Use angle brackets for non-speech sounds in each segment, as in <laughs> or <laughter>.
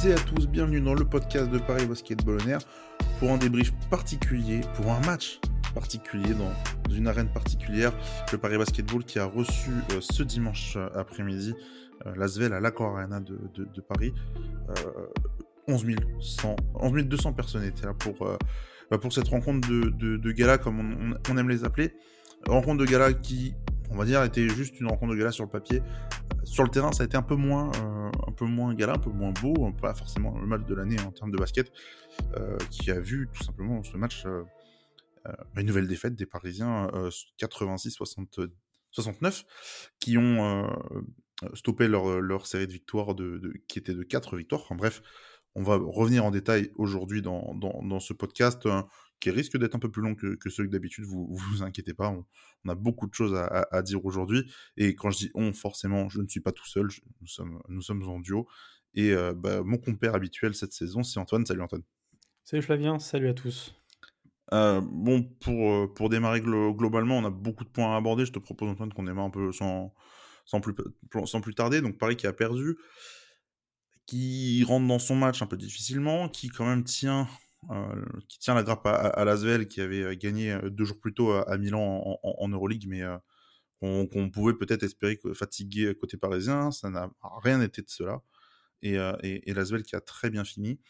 Toutes à tous, bienvenue dans le podcast de Paris Basketball Air pour un débrief particulier, pour un match particulier dans une arène particulière, le Paris Basketball qui a reçu euh, ce dimanche après-midi euh, l'Asvel à l'Accor Arena de, Paris. 11, 100, 11 200 personnes étaient là pour, euh, bah, cette rencontre de, gala, comme on, aime les appeler. Rencontre de gala qui, on va dire, était juste une rencontre de gala sur le papier. Sur le terrain, ça a été un peu moins, euh, un peu moins gala, un peu moins beau, pas forcément le match de l'année en termes de basket, euh, qui a vu tout simplement ce match une nouvelle défaite des Parisiens 86-69, qui ont stoppé leur, série de victoires qui était de 4 victoires. Enfin bref, on va revenir en détail aujourd'hui dans, ce podcast qui risque d'être un peu plus long que, que celui d'habitude. Vous, <laughs> vous inquiétez pas, on, a beaucoup de choses à, à, dire aujourd'hui. Et quand je dis on, forcément, je ne suis pas tout seul. nous, sommes, nous sommes en duo. Et euh, bah, mon compère habituel cette saison, c'est Antoine. Salut Antoine. Salut Flavien, salut à tous. Euh, bon, pour, euh, pour démarrer globalement, on a beaucoup de points à aborder. Je te propose, Antoine, qu'on démarre un peu sans, sans, plus, sans plus tarder. Donc, Paris qui a perdu qui rentre dans son match un peu difficilement, qui quand même tient, qui tient la grappe à, à, qui avait euh, gagné euh, deux jours plus tôt à, Milan en, Euroleague, mais qu'on pouvait peut-être espérer fatiguer côté parisien. Ça n'a rien été de cela. Et, et, qui a très bien fini.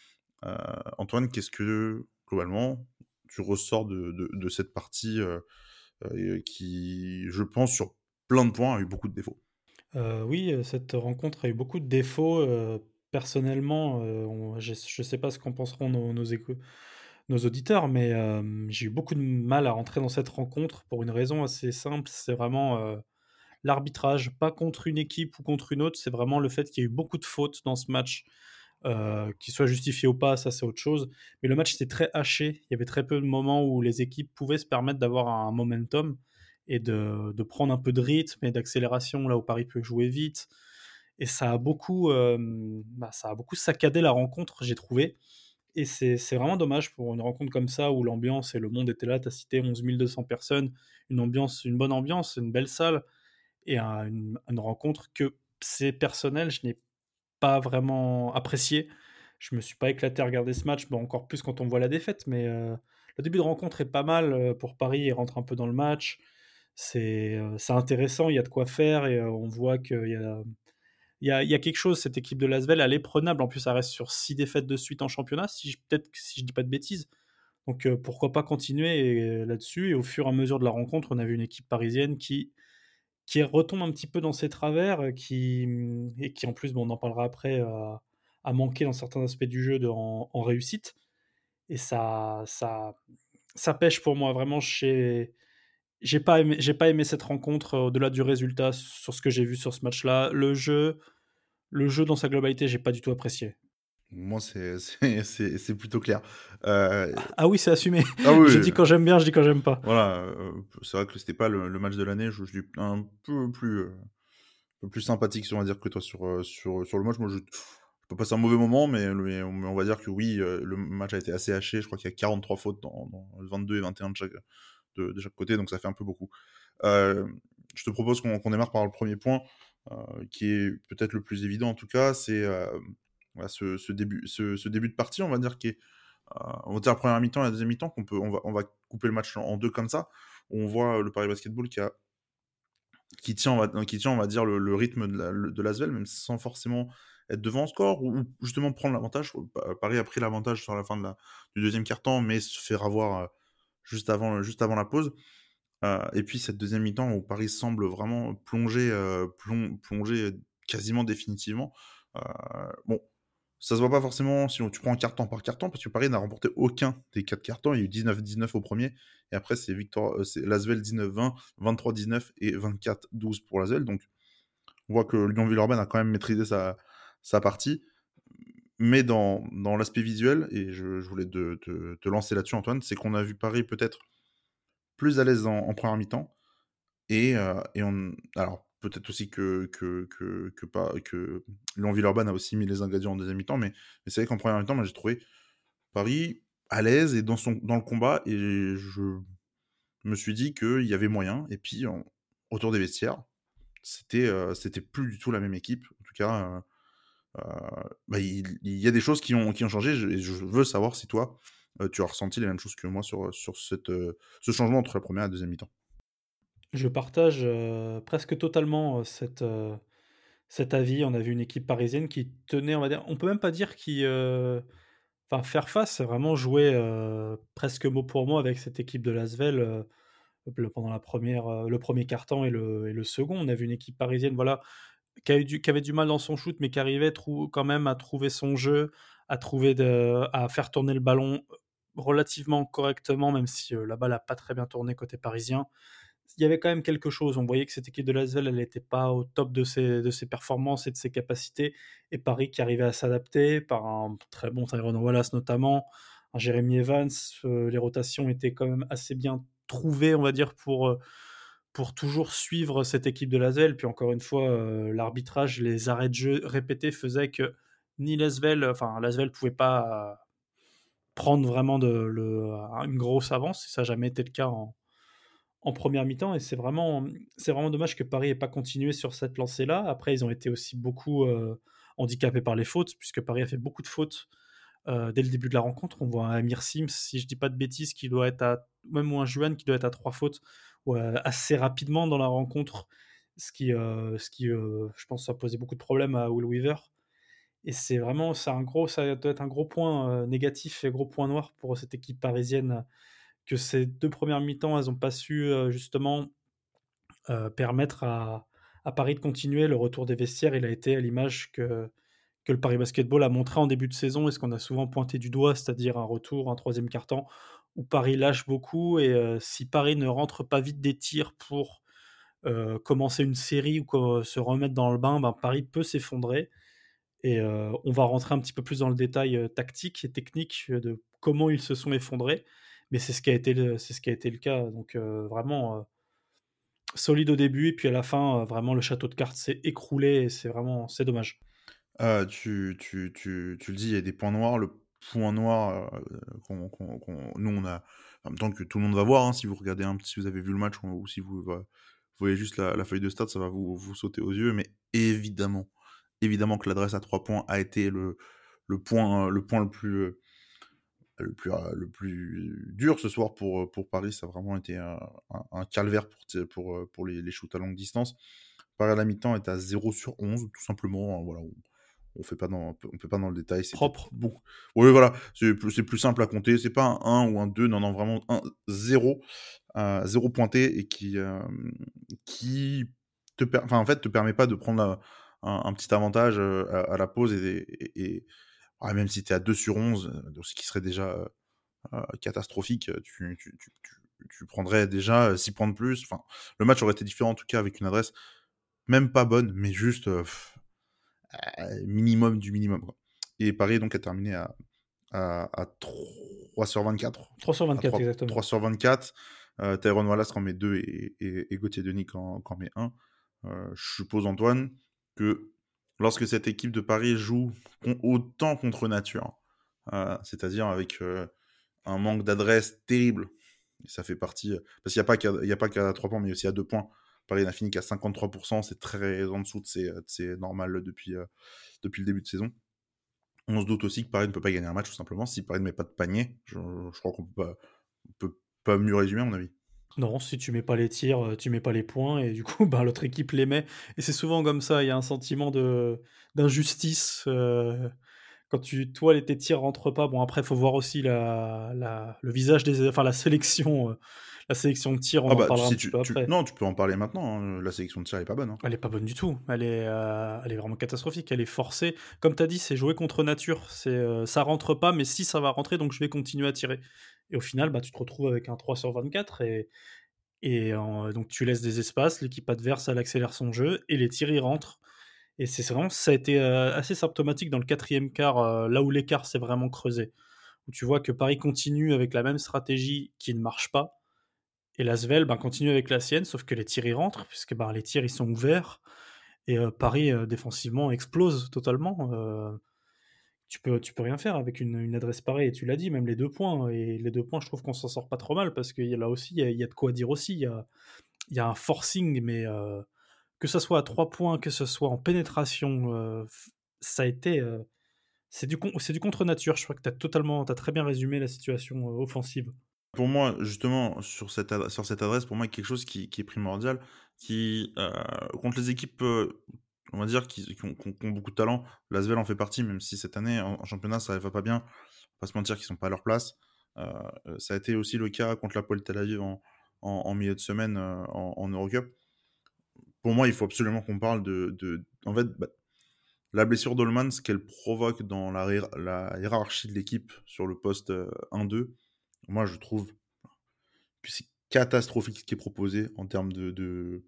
Antoine, qu'est-ce que, globalement, tu ressors de, cette partie qui, je pense, sur plein de points, a eu beaucoup de défauts? Oui, cette rencontre a eu beaucoup de défauts personnellement, euh, je ne sais pas ce qu'en penseront nos, nos, auditeurs, mais j'ai eu beaucoup de mal à rentrer dans cette rencontre pour une raison assez simple. C'est vraiment euh, l'arbitrage, pas contre une équipe ou contre une autre. C'est vraiment le fait qu'il y a eu beaucoup de fautes dans ce match. Euh, qu'ils soient justifiés ou pas, ça c'est autre chose. Mais le match était très haché. Il y avait très peu de moments où les équipes pouvaient se permettre d'avoir un momentum et de, de, prendre un peu de rythme et d'accélération là où Paris peut jouer vite et ça a beaucoup, bah, ça a beaucoup saccadé la rencontre, j'ai trouvé. Et c'est vraiment dommage pour une rencontre comme ça où l'ambiance et le monde étaient là. Tu as cité 11 200 personnes, une ambiance, une bonne ambiance, une belle salle et une, rencontre que c'est personnel, je n'ai pas vraiment apprécié. Je me suis pas éclaté à regarder ce match, bon, encore plus quand on voit la défaite, mais le début de rencontre est pas mal pour Paris, il rentre un peu dans le match. C'est intéressant, il y a de quoi faire et on voit qu'il y a il y a, quelque chose, cette équipe de Lasvel, elle est prenable. En plus, ça reste sur six défaites de suite en championnat, si peut-être si je dis pas de bêtises. Donc euh, pourquoi pas continuer euh, là-dessus. Et au fur et à mesure de la rencontre, on a vu une équipe parisienne qui, qui retombe un petit peu dans ses travers, euh, qui, et qui en plus, bon, on en parlera après, a manqué dans certains aspects du jeu de, en, réussite. Et ça, ça, ça pêche pour moi vraiment chez, j'ai pas aimé, j'ai pas aimé cette rencontre euh, au-delà du résultat sur ce que j'ai vu sur ce match-là. Le jeu, le jeu dans sa globalité, j'ai pas du tout apprécié. Moi, c'est, <laughs> plutôt clair. Euh, ah, oui, c'est assumé. <laughs> Ah oui, je dis quand j'aime bien, je dis quand j'aime pas. Voilà, euh, c'est vrai que c'était pas le, match de l'année. Je, suis un peu plus, un peu plus sympathique, on va dire, que toi sur, sur, sur le match. Moi, je, je peux passer un mauvais moment, mais, mais, on va dire que oui, le match a été assez haché. Je crois qu'il y a 43 fautes dans, dans 22 et 21 de chaque, de, chaque côté, donc ça fait un peu beaucoup. Euh, je te propose qu'on démarre par le premier point, euh, qui est peut-être le plus évident en tout cas, c'est euh, ce, début, de partie, on va dire, qui est, on va dire la première mi-temps et la deuxième mi-temps, qu'on on va, couper le match en, deux comme ça. on voit le Paris Basketball qui qui tient, qui tient, on va dire, le, rythme de l'Asvel, même sans forcément être devant en score, ou, justement prendre l'avantage. Paris a pris l'avantage sur la fin du deuxième quart-temps, mais se faire avoir juste avant, juste avant la pause. Euh, et puis cette deuxième mi-temps où Paris semble vraiment plonger, euh, plonger quasiment définitivement. Euh, bon, ça se voit pas forcément si tu prends carton par carton, parce que Paris n'a remporté aucun des quatre cartons. Il y a eu 19-19 au premier, et après c'est Victor, c'est Lasvel 19-20, 23-19 et 24-12 pour Lasvel. Donc on voit que Lyon Villeurbanne a quand même maîtrisé sa, sa partie mais dans, dans l'aspect visuel, et je, voulais te, lancer là-dessus, Antoine, c'est qu'on a vu Paris peut-être plus à l'aise en, première mi-temps. Et, euh, et on. Alors, peut-être aussi que, que, que, que, pas, que Lyon-Villeurbanne a aussi mis les ingrédients en deuxième mi-temps, mais, c'est vrai qu'en première mi-temps, j'ai trouvé Paris à l'aise et dans, son, dans le combat, et je me suis dit qu'il y avait moyen. Et puis, autour des vestiaires, c'était euh, c'était plus du tout la même équipe. En tout cas, euh, bah, il, y a des choses qui ont, qui ont changé. Et je veux savoir si toi, tu as ressenti les mêmes choses que moi sur, sur cette, ce changement entre la première et la deuxième mi-temps. Je partage presque totalement cette, cet avis. On a vu une équipe parisienne qui tenait, on va dire, on peut même pas dire qui, enfin, faire face, vraiment jouer presque mot pour mot avec cette équipe de Lasvel pendant la première, le premier quart-temps et le, et le second. On a vu une équipe parisienne, voilà, qui, avait du mal dans son shoot, mais qui arrivait quand même à trouver son jeu, à trouver de, à faire tourner le ballon relativement correctement, même si la balle n'a pas très bien tourné côté parisien il y avait quand même quelque chose. On voyait que cette équipe de Lasvel, elle n'était pas au top de ses, performances et de ses capacités. Et Paris qui arrivait à s'adapter par un très bon Tyrone Wallace notamment, un Jérémy Evans. Euh, les rotations étaient quand même assez bien trouvées, on va dire, pour, euh, pour toujours suivre cette équipe de Lasvel. Puis encore une fois, euh, l'arbitrage, les arrêts de jeu répétés faisaient que ni Lasvel, enfin Lasvel pouvait pas prendre vraiment de, une grosse avance. Ça n'a jamais été le cas en, première mi-temps et c'est vraiment, c'est vraiment dommage que Paris n'ait pas continué sur cette lancée-là. Après, ils ont été aussi beaucoup euh, handicapés par les fautes, puisque Paris a fait beaucoup de fautes euh, dès le début de la rencontre. On voit un Amir Sims, si je dis pas de bêtises, qui doit être à, même un Juan qui doit être à trois fautes assez rapidement dans la rencontre, ce qui, ce qui je pense, ça posait beaucoup de problèmes à Will Weaver. Et c'est vraiment, ça, un gros, ça doit être un gros point négatif et gros point noir pour cette équipe parisienne que ces deux premières mi-temps, elles n'ont pas su justement permettre à, Paris de continuer. Le retour des vestiaires, il a été à l'image que, le Paris Basketball a montré en début de saison et ce qu'on a souvent pointé du doigt, c'est-à-dire un retour, un troisième quart-temps où Paris lâche beaucoup et euh, si Paris ne rentre pas vite des tirs pour commencer une série ou se remettre dans le bain, ben, Paris peut s'effondrer. Et on va rentrer un petit peu plus dans le détail tactique et technique de comment ils se sont effondrés mais c'est ce qui a été le, c'est ce qui a été le cas. Donc euh, vraiment euh, solide au début et puis à la fin, euh, vraiment le château de cartes s'est écroulé et c'est vraiment c'est dommage. Tu, tu, tu, tu, le dis, il y a des points noirs. Le point noir qu'on, nous on a, en même temps que tout le monde va voir, hein, si vous regardez un petit, si vous avez vu le match ou, si vous, voyez juste la, feuille de stade, ça va vous, vous sauter aux yeux. Mais évidemment, évidemment que l'adresse à trois points a été le, le point, le point le plus le plus, euh, le plus dur ce soir pour, euh, pour Paris. Ça a vraiment été un, calvaire pour, pour, euh, pour les, shoots à longue distance. Paris à la mi-temps est à 0 sur 11, tout simplement. Hein, voilà, fait pas dans, on fait pas dans le détail. C'est propre. Beaucoup. Oui, voilà, c'est plus, plus simple à compter. C'est pas un 1 ou un 2, non, non, vraiment un 0, 0 pointé et qui, qui te, enfin, en fait, te permet pas de prendre un, petit avantage à, la pause et ah, même si tu es à 2 sur 11, euh, ce qui serait déjà euh, euh, catastrophique, tu, tu, tu, tu, prendrais déjà 6 points de plus. Enfin, le match aurait été différent en tout cas avec une adresse même pas bonne, mais juste minimum du minimum. Quoi. Et Paris donc a terminé à, à, 3 sur 24. 3 sur 24, exactement. 3 sur 24. Euh, Tyrone Wallace en met 2 et, et, et Gauthier Denis en, en met 1. Euh, je suppose, Antoine, que lorsque cette équipe de Paris joue autant contre nature, euh, c'est-à-dire avec euh, un manque d'adresse terrible, ça fait partie, parce qu'il n'y a pas qu'à 3 points, mais aussi à 2 points. Paris n'a fini qu'à 53%, c'est très en dessous de c'est normal depuis, depuis le début de saison. On se doute aussi que Paris ne peut pas gagner un match tout simplement si Paris ne met pas de panier. Je, crois qu'on peut peut pas mieux résumer à mon avis. Non, si tu mets pas les tirs, euh, tu mets pas les points et du coup, <laughs> bah, l'autre équipe les met et c'est souvent comme ça, il y a un sentiment de d'injustice, euh, quand tu toi, tes tirs rentrent pas. Bon après, faut voir aussi la la le visage des enfin la sélection, euh, la sélection de tirs, on ah en bah, parlera un petit peu après. non, tu peux en parler maintenant, hein, la sélection de tirs, elle est pas bonne, hein. Elle est pas bonne du tout, elle est, elle est vraiment catastrophique, elle est forcée. Comme tu as dit, c'est jouer contre nature, c'est, ça rentre pas, mais si ça va rentrer, donc je vais continuer à tirer. Et au final, bah, tu te retrouves avec un 3 sur 24 et, et donc tu laisses des espaces, l'équipe adverse, elle accélère son jeu et les tirs y rentrent. Et c'est vraiment, ça a été assez symptomatique dans le quatrième quart, là où l'écart s'est vraiment creusé. Où tu vois que Paris continue avec la même stratégie qui ne marche pas. Et Lasvel ben, continue avec la sienne, sauf que les tirs y rentrent, puisque ben, les tirs ils sont ouverts. Et Paris défensivement explose totalement tu peux, peux rien faire avec une, adresse pareille. Et tu l'as dit, même les deux points. Et les deux points, je trouve qu'on s'en sort pas trop mal parce que là aussi, il y, a de quoi dire aussi. Il y a, un forcing, mais euh, que ce soit à trois points, que ce soit en pénétration, euh, ça a été. c'est du, contre-nature. Je crois que tu totalement, as très bien résumé la situation offensive. Pour moi, justement, sur cette, sur cette adresse, pour moi, quelque chose qui, est primordial, qui, contre les équipes, on va dire, qui, ont, beaucoup de talent, l'Asvel en fait partie, même si cette année, en, championnat, ça ne va pas bien, pas se mentir qu'ils sont pas à leur place. ça a été aussi le cas contre la Pole Tel Aviv en, milieu de semaine en, en Eurocup pour moi, il faut absolument qu'on parle de, de, En fait, bah, la blessure d'Olman, ce qu'elle provoque dans la, la hiérarchie de l'équipe sur le poste 1-2, euh, moi, je trouve que c'est catastrophique ce qui est proposé en termes de, de,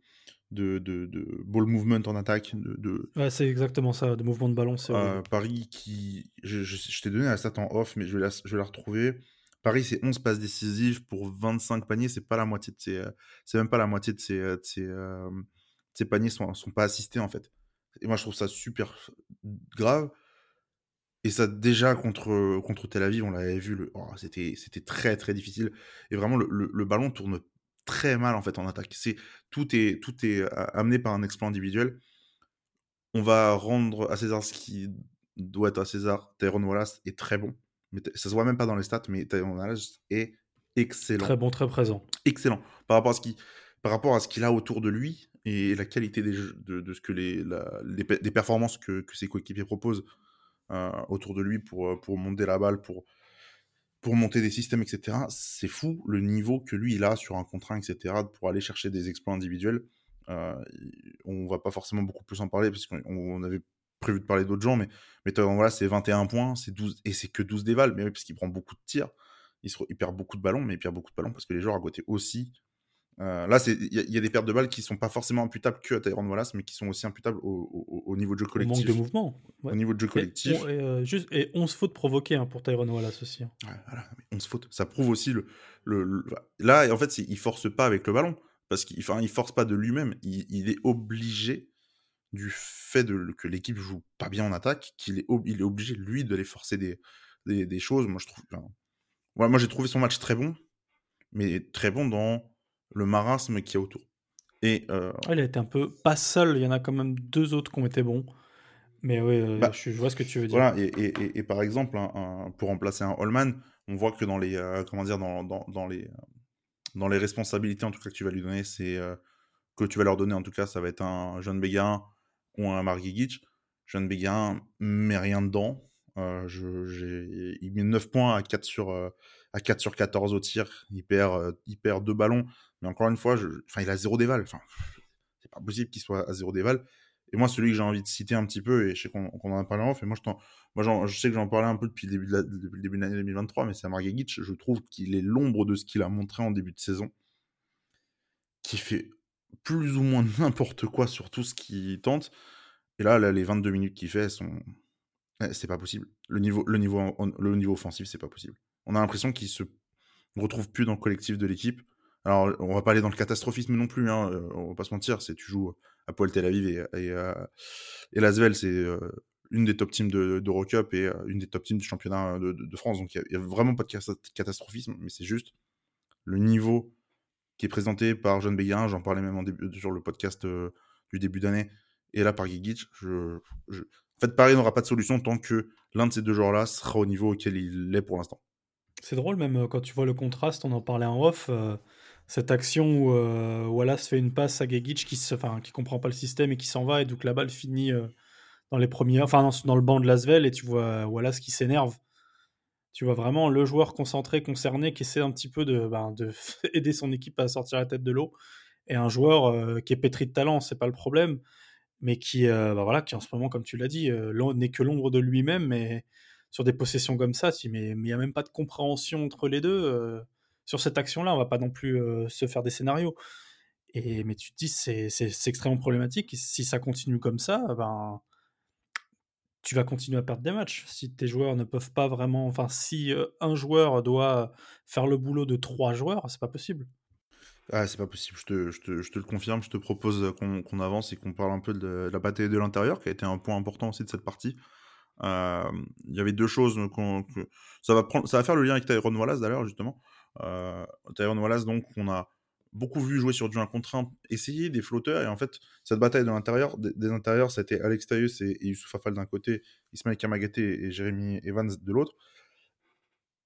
de, de, ball movement en attaque. De, Ouais, c'est exactement ça, de mouvement de ballon. Euh, Paris qui. Je, je, t'ai donné la stat en off, mais je vais la, je vais la retrouver. Paris, c'est 11 passes décisives pour 25 paniers, c'est pas la moitié de ses. Euh, c'est même pas la moitié de ses, de ses, ces paniers sont, sont pas assistés en fait. Et moi je trouve ça super grave. Et ça déjà contre, contre Tel Aviv, on l'avait vu, le, oh, c'était, très très difficile. Et vraiment le, le, ballon tourne très mal en fait en attaque. C'est, tout, est, tout est amené par un exploit individuel. On va rendre à César ce qui doit être à César. Tyrone Wallace est très bon. Mais ça se voit même pas dans les stats, mais Tyrone Wallace est excellent. Très bon, très présent. Excellent. Par rapport à ce qui, par rapport à ce qu'il a autour de lui, et la qualité des de, de, ce que les, des performances que, que ses coéquipiers proposent euh, autour de lui pour, euh, pour monter la balle, pour, pour monter des systèmes, etc. C'est fou le niveau que lui il a sur un contrat, etc. pour aller chercher des exploits individuels. Euh, on va pas forcément beaucoup plus en parler parce qu'on avait prévu de parler d'autres gens, mais, mais voilà, c'est 21 points, c'est 12, et c'est que 12 dévals, mais oui, parce qu'il prend beaucoup de tirs, il, il, perd beaucoup de ballons, mais il perd beaucoup de ballons parce que les joueurs à côté aussi euh, là, il y, a des pertes de balles qui sont pas forcément imputables que à Tyrone Wallace, mais qui sont aussi imputables au, niveau de jeu collectif. Au manque de mouvement. Au niveau de jeu collectif. Et, euh, juste, et 11 fautes provoquées hein, pour Tyrone Wallace aussi. Hein. Ouais, voilà, 11 fautes. Ça prouve aussi le. le, Là, en fait, il force pas avec le ballon, parce qu'il il force pas de lui-même. Il, est obligé, du fait de, que l'équipe joue pas bien en attaque, qu'il est, il est obligé, lui, de les forcer des, des, choses. Moi, je trouve. moi, j'ai trouvé son match très bon, mais très bon dans le marasme qu'il y a autour. Et, euh, il a été un peu pas seul, il y en a quand même deux autres qui ont été bons. Mais oui, euh, bah, je, vois ce que tu veux dire. Voilà, et, et, par exemple, pour remplacer un Holman, on voit que dans les, euh, comment dire, dans, dans, dans, les, dans les responsabilités, en tout cas, que tu vas lui donner, c'est que tu vas leur donner, en tout cas, ça va être un Jean Béguin ou un Gigic. Jean Béguin met rien dedans. je, il met 9 points à 4 sur, à 4 sur 14 au tir. Il perd, il perd deux ballons. Mais encore une fois, enfin, il a zéro déval. Enfin, c'est pas possible qu'il soit à zéro déval. Et moi, celui que j'ai envie de citer un petit peu, et je sais qu'on en a parlé en off, et moi, je, je sais que j'en parlais un peu depuis le début de, l'année 2023, mais c'est Margagic, je trouve qu'il est l'ombre de ce qu'il a montré en début de saison, qui fait plus ou moins <laughs> n'importe quoi sur tout ce qu'il tente. Et là, les 22 minutes qu'il fait. Eh, c'est pas possible. Le niveau, le niveau, le niveau offensif, c'est pas possible. On a l'impression qu'il se retrouve plus dans le collectif de l'équipe. Alors, on va pas aller dans le catastrophisme non plus, hein, euh, on va pas se mentir, c'est tu joues à Poil Tel Aviv et, et, euh, et c'est euh, une des top teams d'Eurocup et une des top teams du championnat de, France, donc il n'y a, vraiment pas de catastrophisme, mais c'est juste le niveau qui est présenté par John Béguin, j'en parlais même en début, sur le podcast du début d'année, et là par Gigic, je, en fait Paris n'aura pas de solution tant que l'un de ces deux joueurs-là sera au niveau auquel il est pour l'instant. C'est drôle même quand tu vois le contraste, on en parlait en off cette action où euh, Wallace fait une passe à Gegic qui se, enfin, qui comprend pas le système et qui s'en va et donc la balle finit euh, dans les premiers, enfin dans, le banc de Lasvel et tu vois Wallace qui s'énerve. Tu vois vraiment le joueur concentré, concerné, qui essaie un petit peu de, ben, de <laughs> aider son équipe à sortir la tête de l'eau et un joueur euh, qui est pétri de talent, c'est pas le problème, mais qui, ben, voilà, qui en ce moment, comme tu l'as dit, n'est que l'ombre de lui-même. Mais sur des possessions comme ça, mais il n'y a même pas de compréhension entre les deux sur cette action-là, on va pas non plus euh, se faire des scénarios. Et, mais tu te dis, c'est, extrêmement problématique. si ça continue comme ça, ben, tu vas continuer à perdre des matchs. Si tes joueurs ne peuvent pas vraiment. Enfin, si euh, un joueur doit faire le boulot de trois joueurs, c'est pas possible. Ah, c'est pas possible, je te, je, te, je te, le confirme. Je te propose qu'on, avance et qu'on parle un peu de, la bataille de l'intérieur, qui a été un point important aussi de cette partie. Euh, il y avait deux choses. ça, va prendre, ça va faire le lien avec Tyrone Wallace d'ailleurs, justement. Euh, Tyrone Wallace, donc, on a beaucoup vu jouer sur du 1 contre 1, essayer des flotteurs. Et en fait, cette bataille de l'intérieur, des, intérieurs, c'était Alex Taïus et, Youssouf Afal d'un côté, Ismaël Kamagaté et Jérémy Evans de l'autre.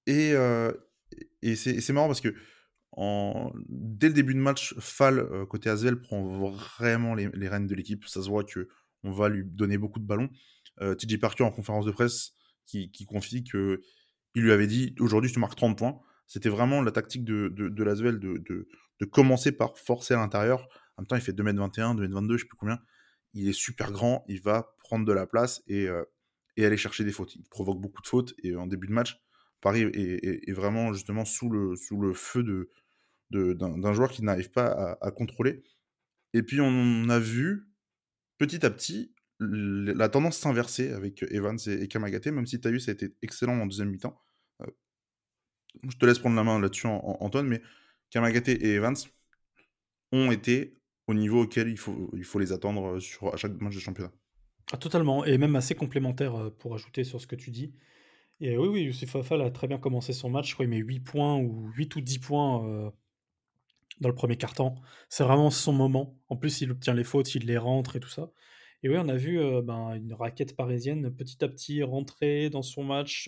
Et, euh, et c'est marrant parce que dès le début de match, Fall, euh, côté Asvel, prend vraiment les, les rênes de l'équipe. Ça se voit que on va lui donner beaucoup de ballons. Euh, TJ Parker en conférence de presse qui, qui confie que il lui avait dit aujourd'hui tu marques 30 points. C'était vraiment la tactique de, de, de Lasvel de, commencer par forcer à l'intérieur. En même temps, il fait 2m21, 2m22, je sais plus combien. Il est super grand, il va prendre de la place et, euh, et aller chercher des fautes. Il provoque beaucoup de fautes et en début de match, Paris est, vraiment justement sous le, feu d'un joueur qui n'arrive pas à, contrôler. Et puis on a vu petit à petit la tendance s'inverser avec Evans et, et Kamagaté, même si Taïus a été excellent en deuxième mi-temps. Euh, je te laisse prendre la main là-dessus, Antoine, mais Kamagaté et Evans ont été au niveau auquel il faut, les attendre sur, à chaque match de championnat. Ah, totalement, et même assez complémentaire euh, pour ajouter sur ce que tu dis. Et oui, oui, Youssef Afal a très bien commencé son match. Je crois qu'il met 8 points ou 8 ou 10 points euh, dans le premier quart-temps. C'est vraiment son moment. En plus, il obtient les fautes, il les rentre et tout ça. Et oui, on a vu ben, une raquette parisienne petit à petit rentrer dans son match,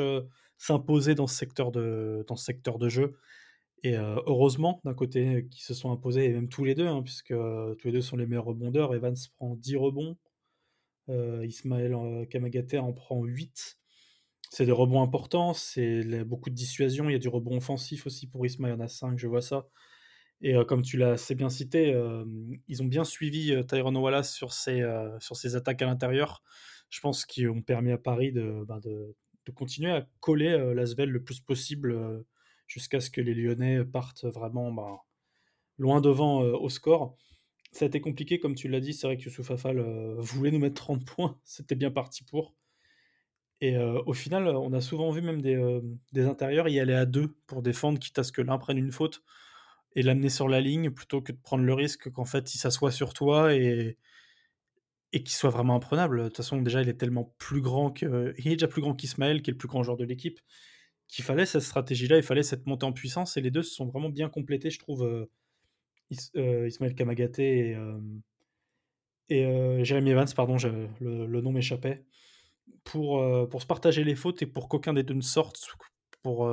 s'imposer dans, ce secteur de, jeu. Et heureusement, d'un côté, qui se sont imposés, et même tous les deux, hein, puisque tous les deux sont les meilleurs rebondeurs. Evans prend 10 rebonds, Ismaël Kamagaté en prend 8. C'est des rebonds importants, c'est beaucoup de dissuasion. Il y a du rebond offensif aussi pour Ismaël, il y en a 5, je vois ça. Et comme tu l'as assez bien cité, ils ont bien suivi Tyrone Wallace sur ses, sur ses attaques à l'intérieur. Je pense qu'ils ont permis à Paris de, ben de, continuer à coller l'Asvel le plus possible jusqu'à ce que les Lyonnais partent vraiment ben, loin devant au score. Ça a été compliqué, comme tu l'as dit. C'est vrai que Youssouf Afal voulait nous mettre 30 points. <laughs> C'était bien parti pour. Et au final, on a souvent vu même des, des intérieurs y aller à deux pour défendre, quitte à ce que l'un prenne une faute et l'amener sur la ligne plutôt que de prendre le risque qu'en fait il s'assoit sur toi et, et qu'il soit vraiment imprenable. De toute façon, déjà, il est tellement plus grand que. Il est déjà plus grand qu'Ismaël, qui est le plus grand joueur de l'équipe, qu'il fallait cette stratégie-là, il fallait cette montée en puissance, et les deux se sont vraiment bien complétés, je trouve. Euh, euh, Ismaël Kamagaté et, euh, et Jérémy Evans, pardon, le, le, nom m'échappait, pour, pour se partager les fautes et pour qu'aucun des deux ne sorte, pour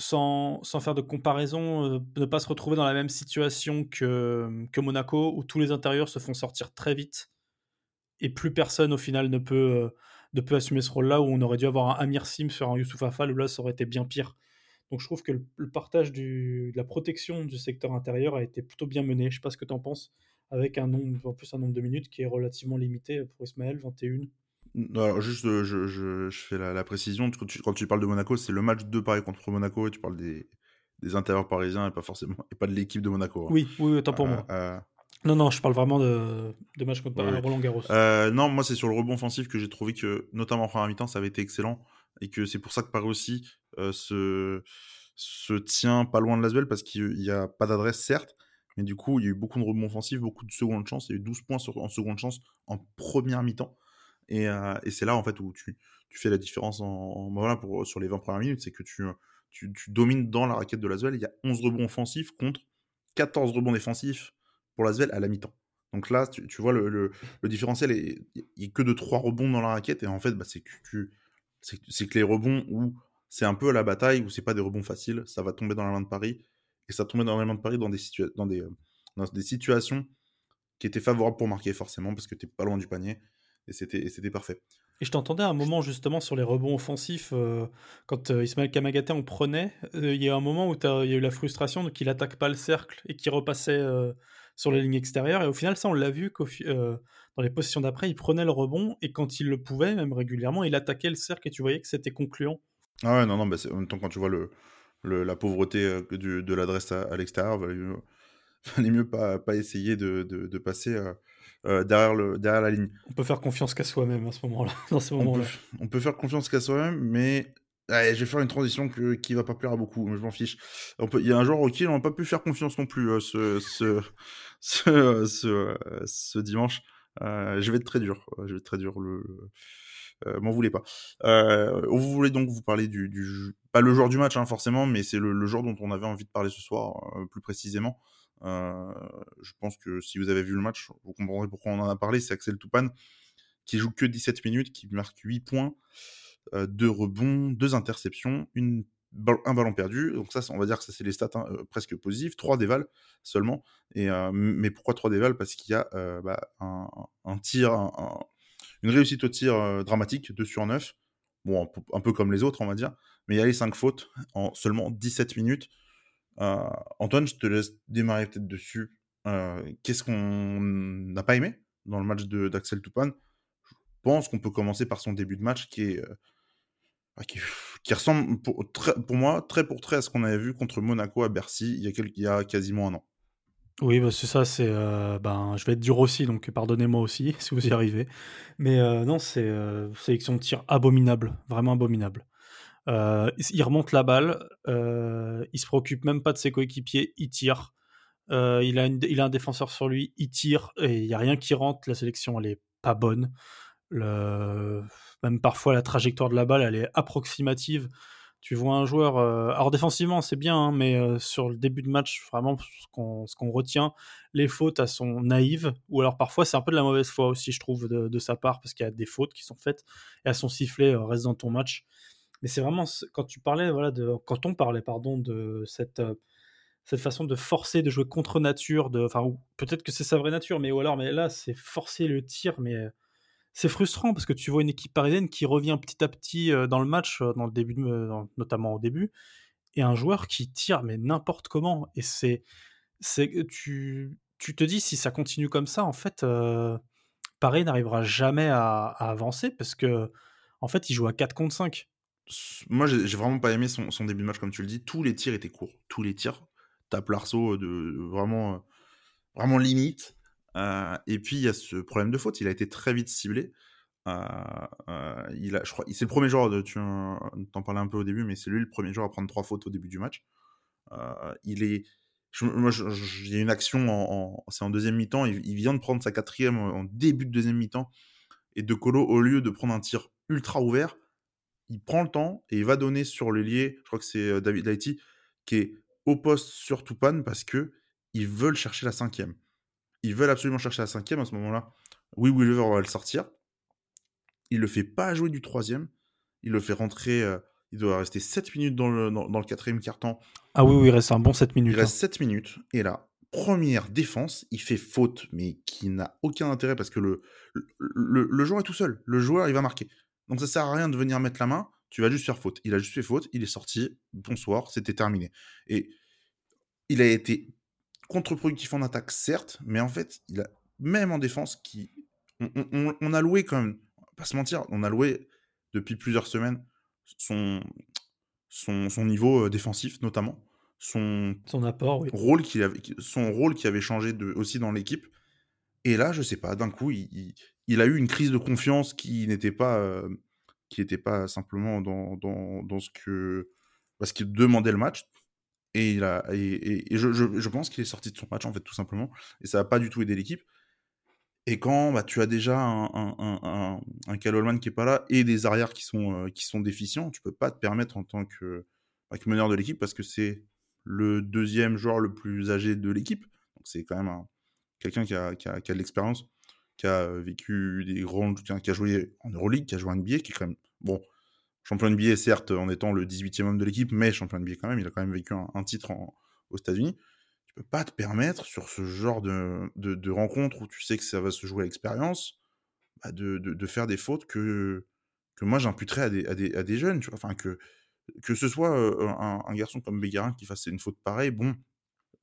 sans, faire de comparaison, euh, ne pas se retrouver dans la même situation que, que Monaco, où tous les intérieurs se font sortir très vite, et plus personne au final ne peut, euh, ne peut assumer ce rôle-là, où on aurait dû avoir un Amir Sim sur un Youssouf Afal, où là ça aurait été bien pire. Donc je trouve que le, partage du, de la protection du secteur intérieur a été plutôt bien mené. Je sais pas ce que tu en penses, avec un nombre, en plus un nombre de minutes qui est relativement limité pour Ismaël, 21. Alors, juste, euh, je, je, je fais la, la précision. Quand tu, quand tu, parles de Monaco, c'est le match de Paris contre Monaco et tu parles des, des intérieurs parisiens et pas forcément et pas de l'équipe de Monaco. Hein. Oui, oui, autant pour euh, moi. Euh... Non, non, je parle vraiment de, de match contre Paris, Roland Garros. Euh, non, moi, c'est sur le rebond offensif que j'ai trouvé que, notamment en première mi-temps, ça avait été excellent et que c'est pour ça que Paris aussi se, se tient pas loin de l'Asvel parce qu'il n'y a pas d'adresse, certes, mais du coup, il y a eu beaucoup de rebonds offensifs, beaucoup de secondes chances. Il y a eu 12 points sur, en seconde chance en première mi-temps. Et, euh, et c'est là, en fait, où tu, fais la différence pour, sur les 20 premières minutes, c'est que tu, tu, domines dans la raquette de l'Asvel. Il y a 11 rebonds offensifs contre 14 rebonds défensifs pour l'Asvel à la mi-temps. Donc là, tu, vois, le, le, le différentiel, a que de 3 rebonds dans la raquette. Et en fait, bah, c'est que, les rebonds où c'est un peu la bataille, où c'est pas des rebonds faciles, ça va tomber dans la main de Paris. Et ça tombait dans la main de Paris dans des, des situations qui étaient favorables pour marquer, forcément, parce que tu pas loin du panier et c'était parfait. Et je t'entendais à un moment justement sur les rebonds offensifs, euh, quand euh, Ismaël Kamagaté en prenait, euh, il y a un moment où il y a eu la frustration qu'il n'attaque pas le cercle et qu'il repassait sur les lignes extérieures. Et au final, ça, on l'a vu dans les positions d'après, il prenait le rebond et quand il le pouvait, même régulièrement, il attaquait le cercle et tu voyais que c'était concluant. Ah ouais, non, non, bah en même temps, quand tu vois le, le la pauvreté du, de l'adresse à, l'extérieur, il valait <laughs> mieux pas, pas essayer de, de, de passer euh, derrière, le, derrière la ligne. On peut faire confiance qu'à soi-même à ce moment-là. <laughs> Ce moment-là. On, on, peut faire confiance qu'à soi-même, mais allez, je vais faire une transition que, qui va pas plaire à beaucoup, mais je m'en fiche. Il y a un joueur auquel on n'a pas pu faire confiance non plus euh, ce, ce, <laughs> ce, ce, ce, dimanche. Euh, je vais être très dur. Je vais être très dur. Le, euh, m'en voulez pas. Vous voulez donc vous parler du, du, pas le joueur du match hein, forcément, mais c'est le, le, joueur dont on avait envie de parler ce soir plus précisément. Je pense que si vous avez vu le match, vous comprendrez pourquoi on en a parlé. C'est Axel Toupane qui joue que 17 minutes, qui marque 8 points, 2 rebonds, 2 interceptions, une un ballon perdu. Donc ça, on va dire que ça c'est les stats hein, presque positives. 3 dévals seulement. Mais pourquoi 3 dévals Parce qu'il y a bah, une réussite au tir dramatique, 2 sur 9. Bon, un peu, comme les autres, on va dire. Mais il y a les 5 fautes en seulement 17 minutes. Antoine, je te laisse démarrer peut-être dessus. Qu'est-ce qu'on n'a pas aimé dans le match d'Axel Toupane? Je pense qu'on peut commencer par son début de match qui est bah, qui, ressemble pour, moi très pour très à ce qu'on avait vu contre Monaco à Bercy il y a, quasiment un an. Oui, bah c'est ça, euh, ben, je vais être dur aussi, donc pardonnez-moi aussi <laughs> si vous y arrivez. Mais euh, non, c'est euh, sélection de tir abominable, vraiment abominable. Il remonte la balle, il se préoccupe même pas de ses coéquipiers, il tire. il, a il a un défenseur sur lui, il tire et il n'y a rien qui rentre. La sélection, elle est pas bonne. Même parfois la trajectoire de la balle, elle est approximative. Tu vois un joueur, euh, alors défensivement c'est bien, hein, mais euh, sur le début de match, vraiment ce qu'on retient, les fautes elles sont naïves, ou alors parfois c'est un peu de la mauvaise foi aussi, je trouve, de, sa part, parce qu'il y a des fautes qui sont faites et elles sont sifflées, euh, reste dans ton match. Mais c'est vraiment quand tu parlais, voilà, de, quand on parlait, pardon, de cette cette façon de forcer de jouer contre nature, de, enfin peut-être que c'est sa vraie nature, mais ou alors, mais là c'est forcer le tir, mais c'est frustrant parce que tu vois une équipe parisienne qui revient petit à petit dans le match, dans le début, notamment au début, et un joueur qui tire mais n'importe comment. Et c'est, c'est tu, tu te dis si ça continue comme ça, en fait, Paris n'arrivera jamais à, avancer parce que en fait, il joue à 4 contre 5. Moi, j'ai vraiment pas aimé son, début de match, comme tu le dis. Tous les tirs étaient courts. Tous les tirs tape l'arceau de vraiment, vraiment limite. Euh, et puis il y a ce problème de faute, il a été très vite ciblé. Euh, euh, il a, c'est le premier joueur, de, tu en parlais un peu au début, mais c'est lui le premier joueur à prendre trois fautes au début du match. il est, moi, a une action, en, c'est en deuxième mi-temps, il, vient de prendre sa quatrième en début de deuxième mi-temps, et De Colo, au lieu de prendre un tir ultra ouvert, il prend le temps et il va donner sur le lié, je crois que c'est David Laiti, qui est au poste sur Toupane parce que ils veulent chercher la cinquième. Ils veulent absolument chercher la cinquième à ce moment-là. Oui, Williver va le sortir. Il le fait pas jouer du troisième. Il le fait rentrer. Euh, il doit rester 7 minutes dans le, dans, le quatrième quart-temps. Ah oui, oui, il reste un bon 7 minutes. Il reste 7 hein. minutes. Et là, première défense, il fait faute, mais qui n'a aucun intérêt parce que le, le, le, joueur est tout seul. Le joueur, il va marquer. Donc ça sert à rien de venir mettre la main. Tu vas juste faire faute. Il a juste fait faute. Il est sorti. Bonsoir. C'était terminé. Et il a été contre-productif en attaque, certes, mais en fait, il a, même en défense, qui, on, a loué quand même, pas se mentir, on a loué depuis plusieurs semaines son, son, son niveau euh, défensif, notamment. Son, son apport, oui. rôle qu'il avait, son rôle qui avait changé de, aussi dans l'équipe. Et là, je sais pas, d'un coup, il, a eu une crise de confiance qui n'était pas, euh, pas simplement dans, dans, dans ce que, parce qu'il demandait le match, et, il a, et, je, je, pense qu'il est sorti de son match, en fait, tout simplement. Et ça n'a pas du tout aidé l'équipe. Et quand bah, tu as déjà un, un, un, un qui est pas là et des arrières qui sont, euh, qui sont déficients, tu peux pas te permettre en tant que, bah, que meneur de l'équipe parce que c'est le deuxième joueur le plus âgé de l'équipe. Donc c'est quand même quelqu'un qui a, qui, a, qui a, de l'expérience, qui a vécu des grands. qui a joué en Euroleague, qui a joué en NBA, qui est quand même. Bon, champion NBA, certes, en étant le 18e homme de l'équipe, mais champion NBA quand même, il a quand même vécu un, titre aux États-Unis. Tu peux pas te permettre, sur ce genre de, de, rencontre où tu sais que ça va se jouer à l'expérience, bah de, de, faire des fautes que, que moi j'imputerais à des, à, des, à des, jeunes. Tu vois enfin, que, que ce soit euh, un, garçon comme Bégarin qui fasse une faute pareille, bon,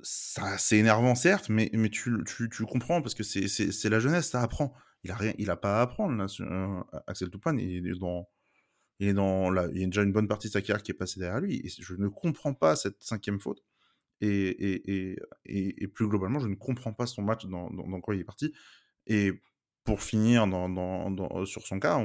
ça c'est énervant certes, mais, mais tu, tu, tu comprends parce que c'est la jeunesse, ça apprend. Il a, rien, il a pas à apprendre, là, euh, Axel Toupane, il est dans il, est dans la, il y a déjà une bonne partie de sa carrière qui est passée derrière lui. Et je ne comprends pas cette cinquième faute. Et, et, et, et, plus globalement, je ne comprends pas son match dans, dans, quoi il est parti. Et pour finir dans, dans, sur son cas,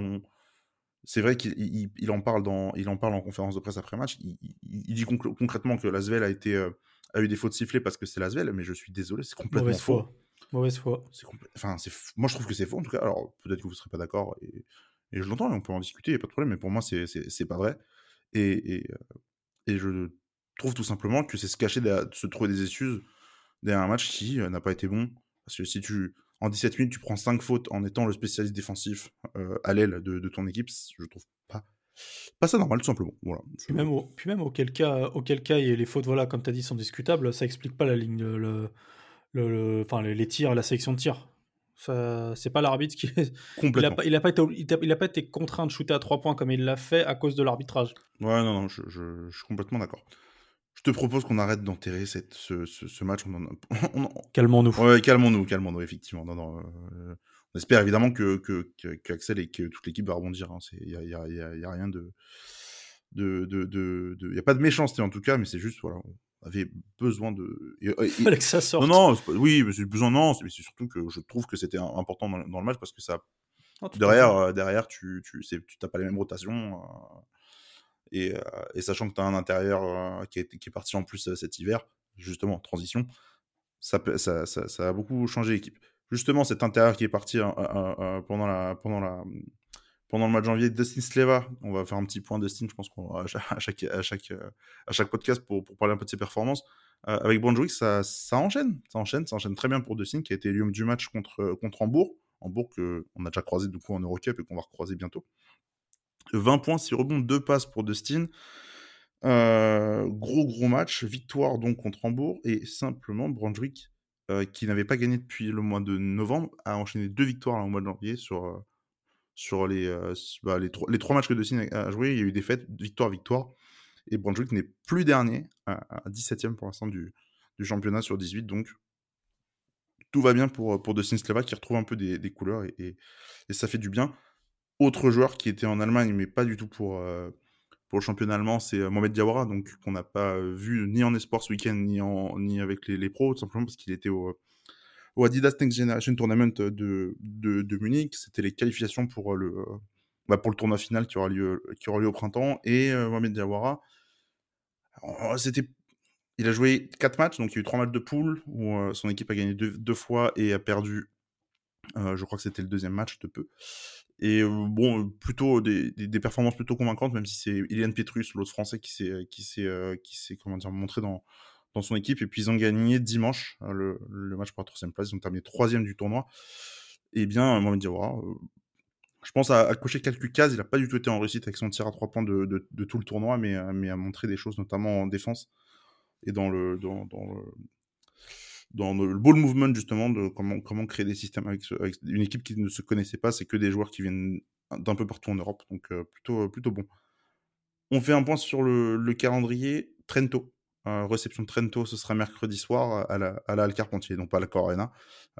c'est vrai qu'il il, en parle dans, il en parle en conférence de presse après match. Il, il dit concrètement que Lasvel a été euh, a eu des fautes sifflées parce que c'est Lasvel, mais je suis désolé, c'est complètement Mauvaise faux. Foi. Mauvaise foi. Enfin, moi je trouve que c'est faux en tout cas. Alors peut-être que vous ne serez pas d'accord et et je l'entends, et on peut en discuter, il n'y a pas de problème, mais pour moi, c'est pas vrai. Et, et, euh, et, je trouve tout simplement que c'est se cacher, de se trouver des excuses derrière un match qui n'a pas été bon. Parce que si tu, en 17 minutes, tu prends 5 fautes en étant le spécialiste défensif à l'aile de, de, ton équipe, je trouve pas, ça normal, tout simplement. Voilà. Puis, même, puis même auquel cas, auquel cas les fautes, voilà, comme tu as dit, sont discutables, ça explique pas la ligne, le, le, enfin, les, tirs, la sélection de tirs. C'est pas l'arbitre qui. Complètement. Il n'a pas, été, pas contraint de shooter à 3 points comme il l'a fait à cause de l'arbitrage. Ouais, non, non, je, je, suis complètement d'accord. Je te propose qu'on arrête d'enterrer ce, ce, ce, match. On <laughs> Calmons-nous. Ouais, calmons-nous, calmons-nous, effectivement. Non, non, euh, on espère évidemment que, que, que, Axel et que toute l'équipe va rebondir. Il n'y a, y a, y rien de. Il de, de, de, y a pas de méchanceté en tout cas, mais c'est juste, voilà, on avait besoin de. Il fallait que ça sorte. Non, non, oui, mais c'est besoin, non, mais c'est surtout que je trouve que c'était important dans, dans, le match parce que ça. derrière, euh, derrière, tu, tu, tu pas les mêmes rotations. Euh, et, euh, et, sachant que tu as un intérieur qui, est, qui est parti en plus cet hiver, justement, transition, ça, ça, ça, ça a beaucoup changé l'équipe justement cet intérieur qui est parti hein, euh, euh, pendant, la, pendant, le mois de janvier, Dustin Sleva, on va faire un petit point Dustin, je pense qu'on à chaque, à chaque, euh, podcast pour, parler un peu de ses performances. avec Brunswick, ça, enchaîne, ça enchaîne, ça enchaîne très bien pour Dustin qui a été élu du match contre, contre Hambourg. Hambourg qu'on a déjà croisé du coup en Eurocup et qu'on va recroiser bientôt. 20 points, 6 rebonds, 2 passes pour Dustin. gros gros match, victoire donc contre Hambourg et simplement Brunswick euh, qui n'avait pas gagné depuis le mois de novembre, a enchaîné deux victoires au mois de janvier sur, euh, sur les, euh, bah, les, les, trois matchs que De a joué. Il y a eu des fêtes, victoire, victoire. Et Brunswick n'est plus dernier, à, 17ème pour l'instant du, du, championnat sur 18. Donc tout va bien pour, pour De Sleva qui retrouve un peu des, couleurs et, et, ça fait du bien. Autre joueur qui était en Allemagne, mais pas du tout pour, pour le championnat allemand, c'est euh, Mohamed Diawara, donc qu'on n'a pas euh, vu ni en esports ce week-end, ni, en, ni avec les, pros, tout simplement parce qu'il était au, au, Adidas Next Generation Tournament de, Munich. C'était les qualifications pour le, bah pour le tournoi final qui aura lieu, qui aura lieu au printemps. Et euh, Mohamed Diawara, c'était il a joué 4 matchs, donc il y a eu 3 matchs de poule où son équipe a gagné deux fois et a perdu, je crois que c'était le deuxième match de peu. Et bon, plutôt des, performances plutôt convaincantes, même si c'est Ilian Petrus, l'autre français, qui s'est, montré dans, dans son équipe. Et puis ils ont gagné dimanche le, le match pour la troisième place. Ils ont terminé troisième du tournoi. Et bien, Mohamed Diawara, je pense à, cocher quelques cases. Il n'a pas du tout été en réussite avec son tir à trois points de tout le tournoi, mais, mais a montré des choses, notamment en défense et dans le, dans, dans le, dans le ball movement justement de comment comment créer des systèmes avec, une équipe qui ne se connaissait pas c'est que des joueurs qui viennent d'un peu partout en Europe. Donc euh, plutôt plutôt bon. On fait un point sur le, le calendrier. Trento. Euh, réception de Trento ce sera mercredi soir à la à la Carpentier donc pas à la Corena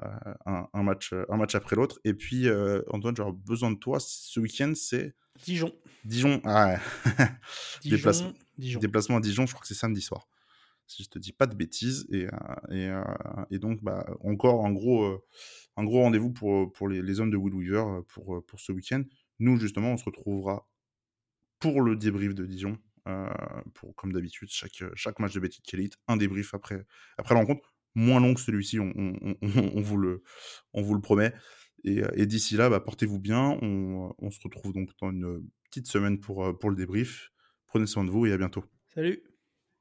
euh, un, un, match un match après l'autre. Et puis Antoine j'aurai besoin de toi. Ce week-end c'est Dijon. Dijon. Ah Dijon, déplacement, Dijon. déplacement à Dijon je crois que c'est samedi soir si je te dis pas de bêtises. Et, euh, euh, donc, bah, encore un gros, euh, un gros rendez-vous pour, les, hommes de Will Weaver pour, pour ce week-end. Nous, justement, on se retrouvera pour le débrief de Dijon. comme d'habitude, chaque, match de Betty Elite, un débrief après, après la rencontre. Moins long que celui-ci, on, vous le, promet. Et, d'ici là, bah, portez-vous bien. On, on, se retrouve donc dans une petite semaine pour, pour le débrief. Prenez soin de vous et à bientôt. Salut